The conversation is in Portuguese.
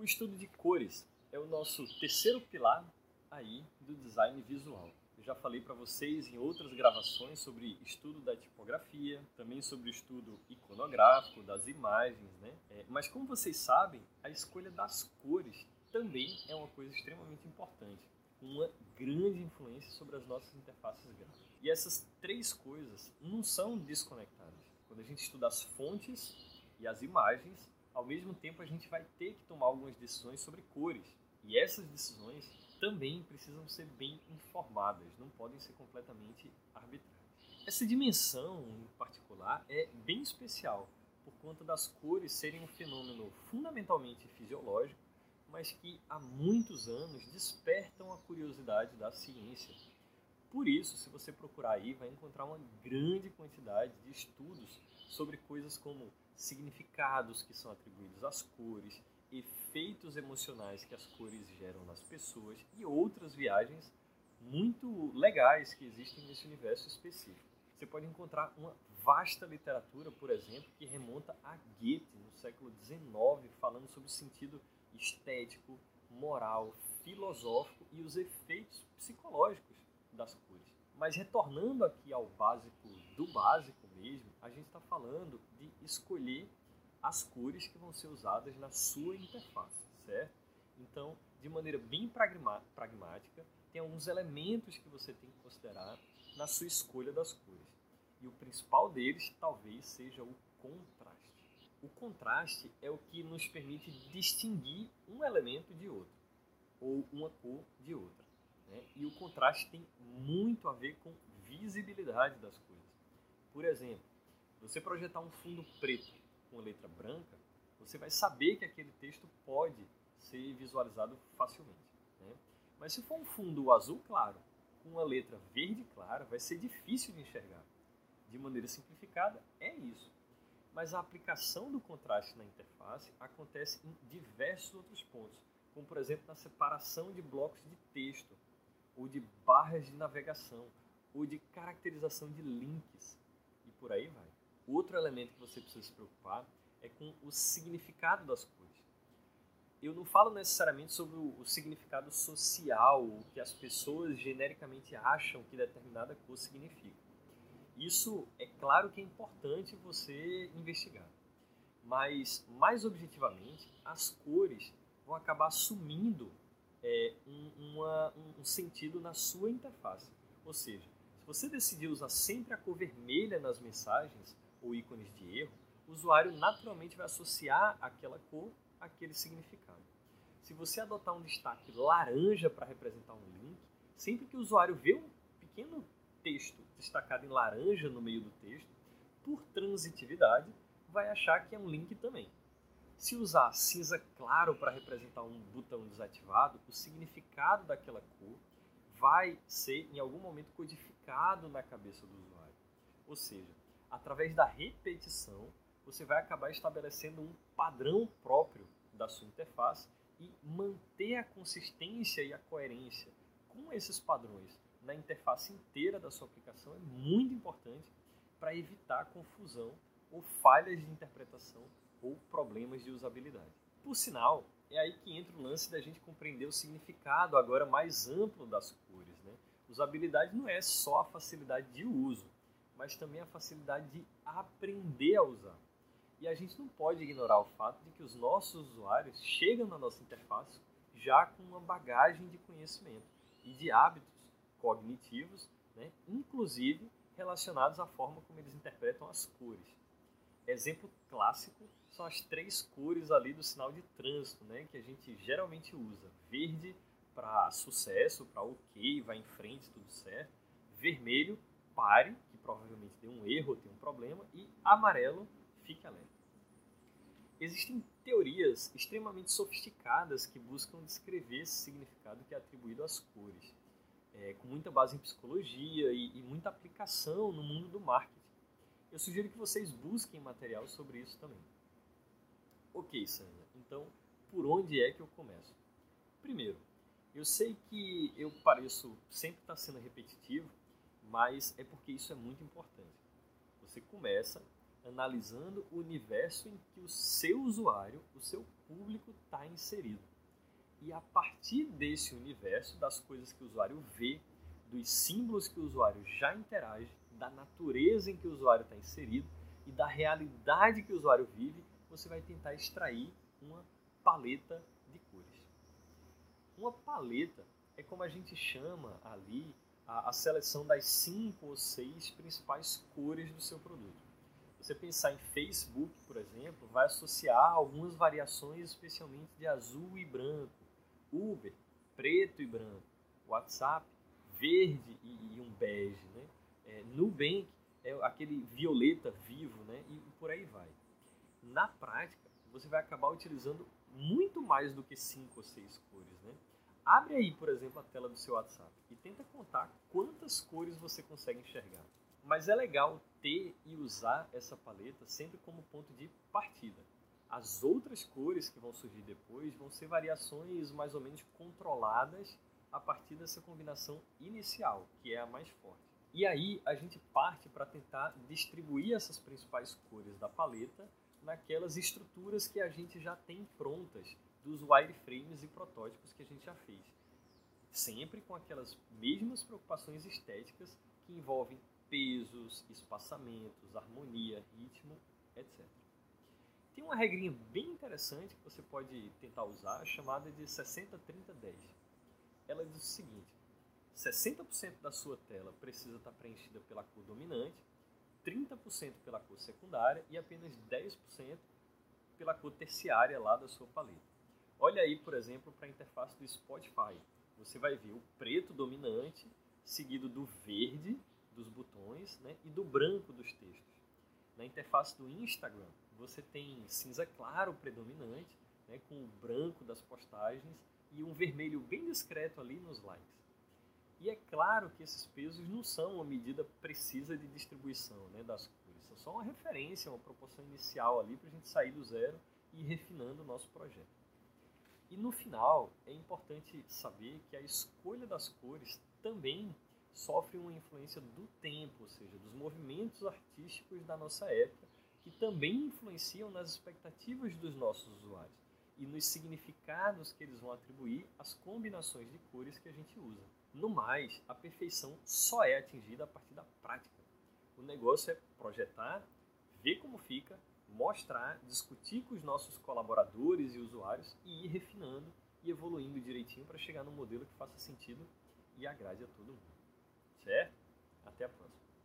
O estudo de cores é o nosso terceiro pilar aí do design visual. Eu já falei para vocês em outras gravações sobre estudo da tipografia, também sobre estudo iconográfico das imagens, né? É, mas como vocês sabem, a escolha das cores também é uma coisa extremamente importante, uma grande influência sobre as nossas interfaces gráficas. E essas três coisas não são desconectadas. Quando a gente estuda as fontes e as imagens, ao mesmo tempo a gente vai ter que tomar algumas decisões sobre cores. E essas decisões também precisam ser bem informadas, não podem ser completamente arbitrárias. Essa dimensão em particular é bem especial por conta das cores serem um fenômeno fundamentalmente fisiológico, mas que há muitos anos despertam a curiosidade da ciência. Por isso, se você procurar aí, vai encontrar uma grande quantidade de estudos sobre coisas como significados que são atribuídos às cores, efeitos emocionais que as cores geram nas pessoas e outras viagens muito legais que existem nesse universo específico. Você pode encontrar uma vasta literatura, por exemplo, que remonta a Goethe no século XIX, falando sobre o sentido estético, moral, filosófico e os efeitos psicológicos das cores. Mas retornando aqui ao básico do básico a gente está falando de escolher as cores que vão ser usadas na sua interface, certo? Então, de maneira bem pragmática, tem alguns elementos que você tem que considerar na sua escolha das cores. E o principal deles talvez seja o contraste. O contraste é o que nos permite distinguir um elemento de outro, ou uma cor de outra. Né? E o contraste tem muito a ver com visibilidade das coisas. Por exemplo, você projetar um fundo preto com letra branca, você vai saber que aquele texto pode ser visualizado facilmente. Né? Mas se for um fundo azul claro, com uma letra verde clara, vai ser difícil de enxergar. De maneira simplificada, é isso. Mas a aplicação do contraste na interface acontece em diversos outros pontos, como por exemplo na separação de blocos de texto, ou de barras de navegação, ou de caracterização de links, por aí vai. Outro elemento que você precisa se preocupar é com o significado das cores. Eu não falo necessariamente sobre o, significado social, o que as pessoas genericamente acham que determinada cor significa. Isso é claro que é importante você investigar. Mas, mais objetivamente, as cores vão acabar assumindo é, um, uma, um sentido na sua interface. Ou seja, se você decidir usar sempre a cor vermelha nas mensagens, ou ícones de erro, o usuário naturalmente vai associar aquela cor àquele significado. Se você adotar um destaque laranja para representar um link, sempre que o usuário vê um pequeno texto destacado em laranja no meio do texto, por transitividade, vai achar que é um link também. Se usar cinza claro para representar um botão desativado, o significado daquela cor vai ser em algum momento codificado na cabeça do usuário. Ou seja, através da repetição, você vai acabar estabelecendo um padrão próprio da sua interface e manter a consistência e a coerência com esses padrões na interface inteira da sua aplicação é muito importante para evitar confusão ou falhas de interpretação ou problemas de usabilidade. Por sinal, é aí que entra o lance da gente compreender o significado agora mais amplo das cores. Né? Usabilidade não é só a facilidade de uso, mas também a facilidade de aprender a usar. E a gente não pode ignorar o fato de que os nossos usuários chegam na nossa interface já com uma bagagem de conhecimento e de hábitos cognitivos, né, inclusive relacionados à forma como eles interpretam as cores. Exemplo clássico são as três cores ali do sinal de trânsito, né, que a gente geralmente usa. Verde para sucesso, para ok, vai em frente, tudo certo. Vermelho, pare, provavelmente deu um erro, tem um problema, e amarelo, fique alerta. Existem teorias extremamente sofisticadas que buscam descrever esse significado que é atribuído às cores, é, com muita base em psicologia e, e muita aplicação no mundo do marketing. Eu sugiro que vocês busquem material sobre isso também. Ok, Sandra, então por onde é que eu começo? Primeiro, eu sei que eu pareço sempre estar sendo repetitivo, mas é porque isso é muito importante. Você começa analisando o universo em que o seu usuário, o seu público está inserido. E a partir desse universo, das coisas que o usuário vê, dos símbolos que o usuário já interage, da natureza em que o usuário está inserido e da realidade que o usuário vive, você vai tentar extrair uma paleta de cores. Uma paleta é como a gente chama ali a, a seleção das cinco ou seis principais cores do seu produto. Você pensar em Facebook, por exemplo, vai associar algumas variações, especialmente de azul e branco. Uber, preto e branco. WhatsApp, verde e, e um bege. Né? É, Nubank é aquele violeta vivo né? e por aí vai. Na prática, você vai acabar utilizando muito mais do que cinco ou seis cores. Né? Abre aí, por exemplo, a tela do seu WhatsApp e tenta contar quantas cores você consegue enxergar. Mas é legal ter e usar essa paleta sempre como ponto de partida. As outras cores que vão surgir depois vão ser variações mais ou menos controladas a partir dessa combinação inicial, que é a mais forte. E aí a gente parte para tentar distribuir essas principais cores da paleta naquelas estruturas que a gente já tem prontas dos wireframes e protótipos que a gente já fez. Sempre com aquelas mesmas preocupações estéticas que envolvem pesos, espaçamentos, harmonia, ritmo, etc. Tem uma regrinha bem interessante que você pode tentar usar, chamada de 60-30-10. Ela diz o seguinte: 60% da sua tela precisa estar preenchida pela cor dominante, 30% pela cor secundária e apenas 10% pela cor terciária lá da sua paleta. Olha aí, por exemplo, para a interface do Spotify. Você vai ver o preto dominante, seguido do verde dos botões né, e do branco dos textos. Na interface do Instagram, você tem cinza claro predominante, né, com o branco das postagens e um vermelho bem discreto ali nos likes. E é claro que esses pesos não são uma medida precisa de distribuição né, das cores, são só uma referência, uma proporção inicial ali para a gente sair do zero e ir refinando o nosso projeto. E no final, é importante saber que a escolha das cores também sofre uma influência do tempo, ou seja, dos movimentos artísticos da nossa época, que também influenciam nas expectativas dos nossos usuários e nos significados que eles vão atribuir às combinações de cores que a gente usa. No mais, a perfeição só é atingida a partir da prática. O negócio é projetar, ver como fica, mostrar, discutir com os nossos colaboradores e usuários e ir refinando e evoluindo direitinho para chegar num modelo que faça sentido e agrade a todo mundo. Certo? Até a próxima.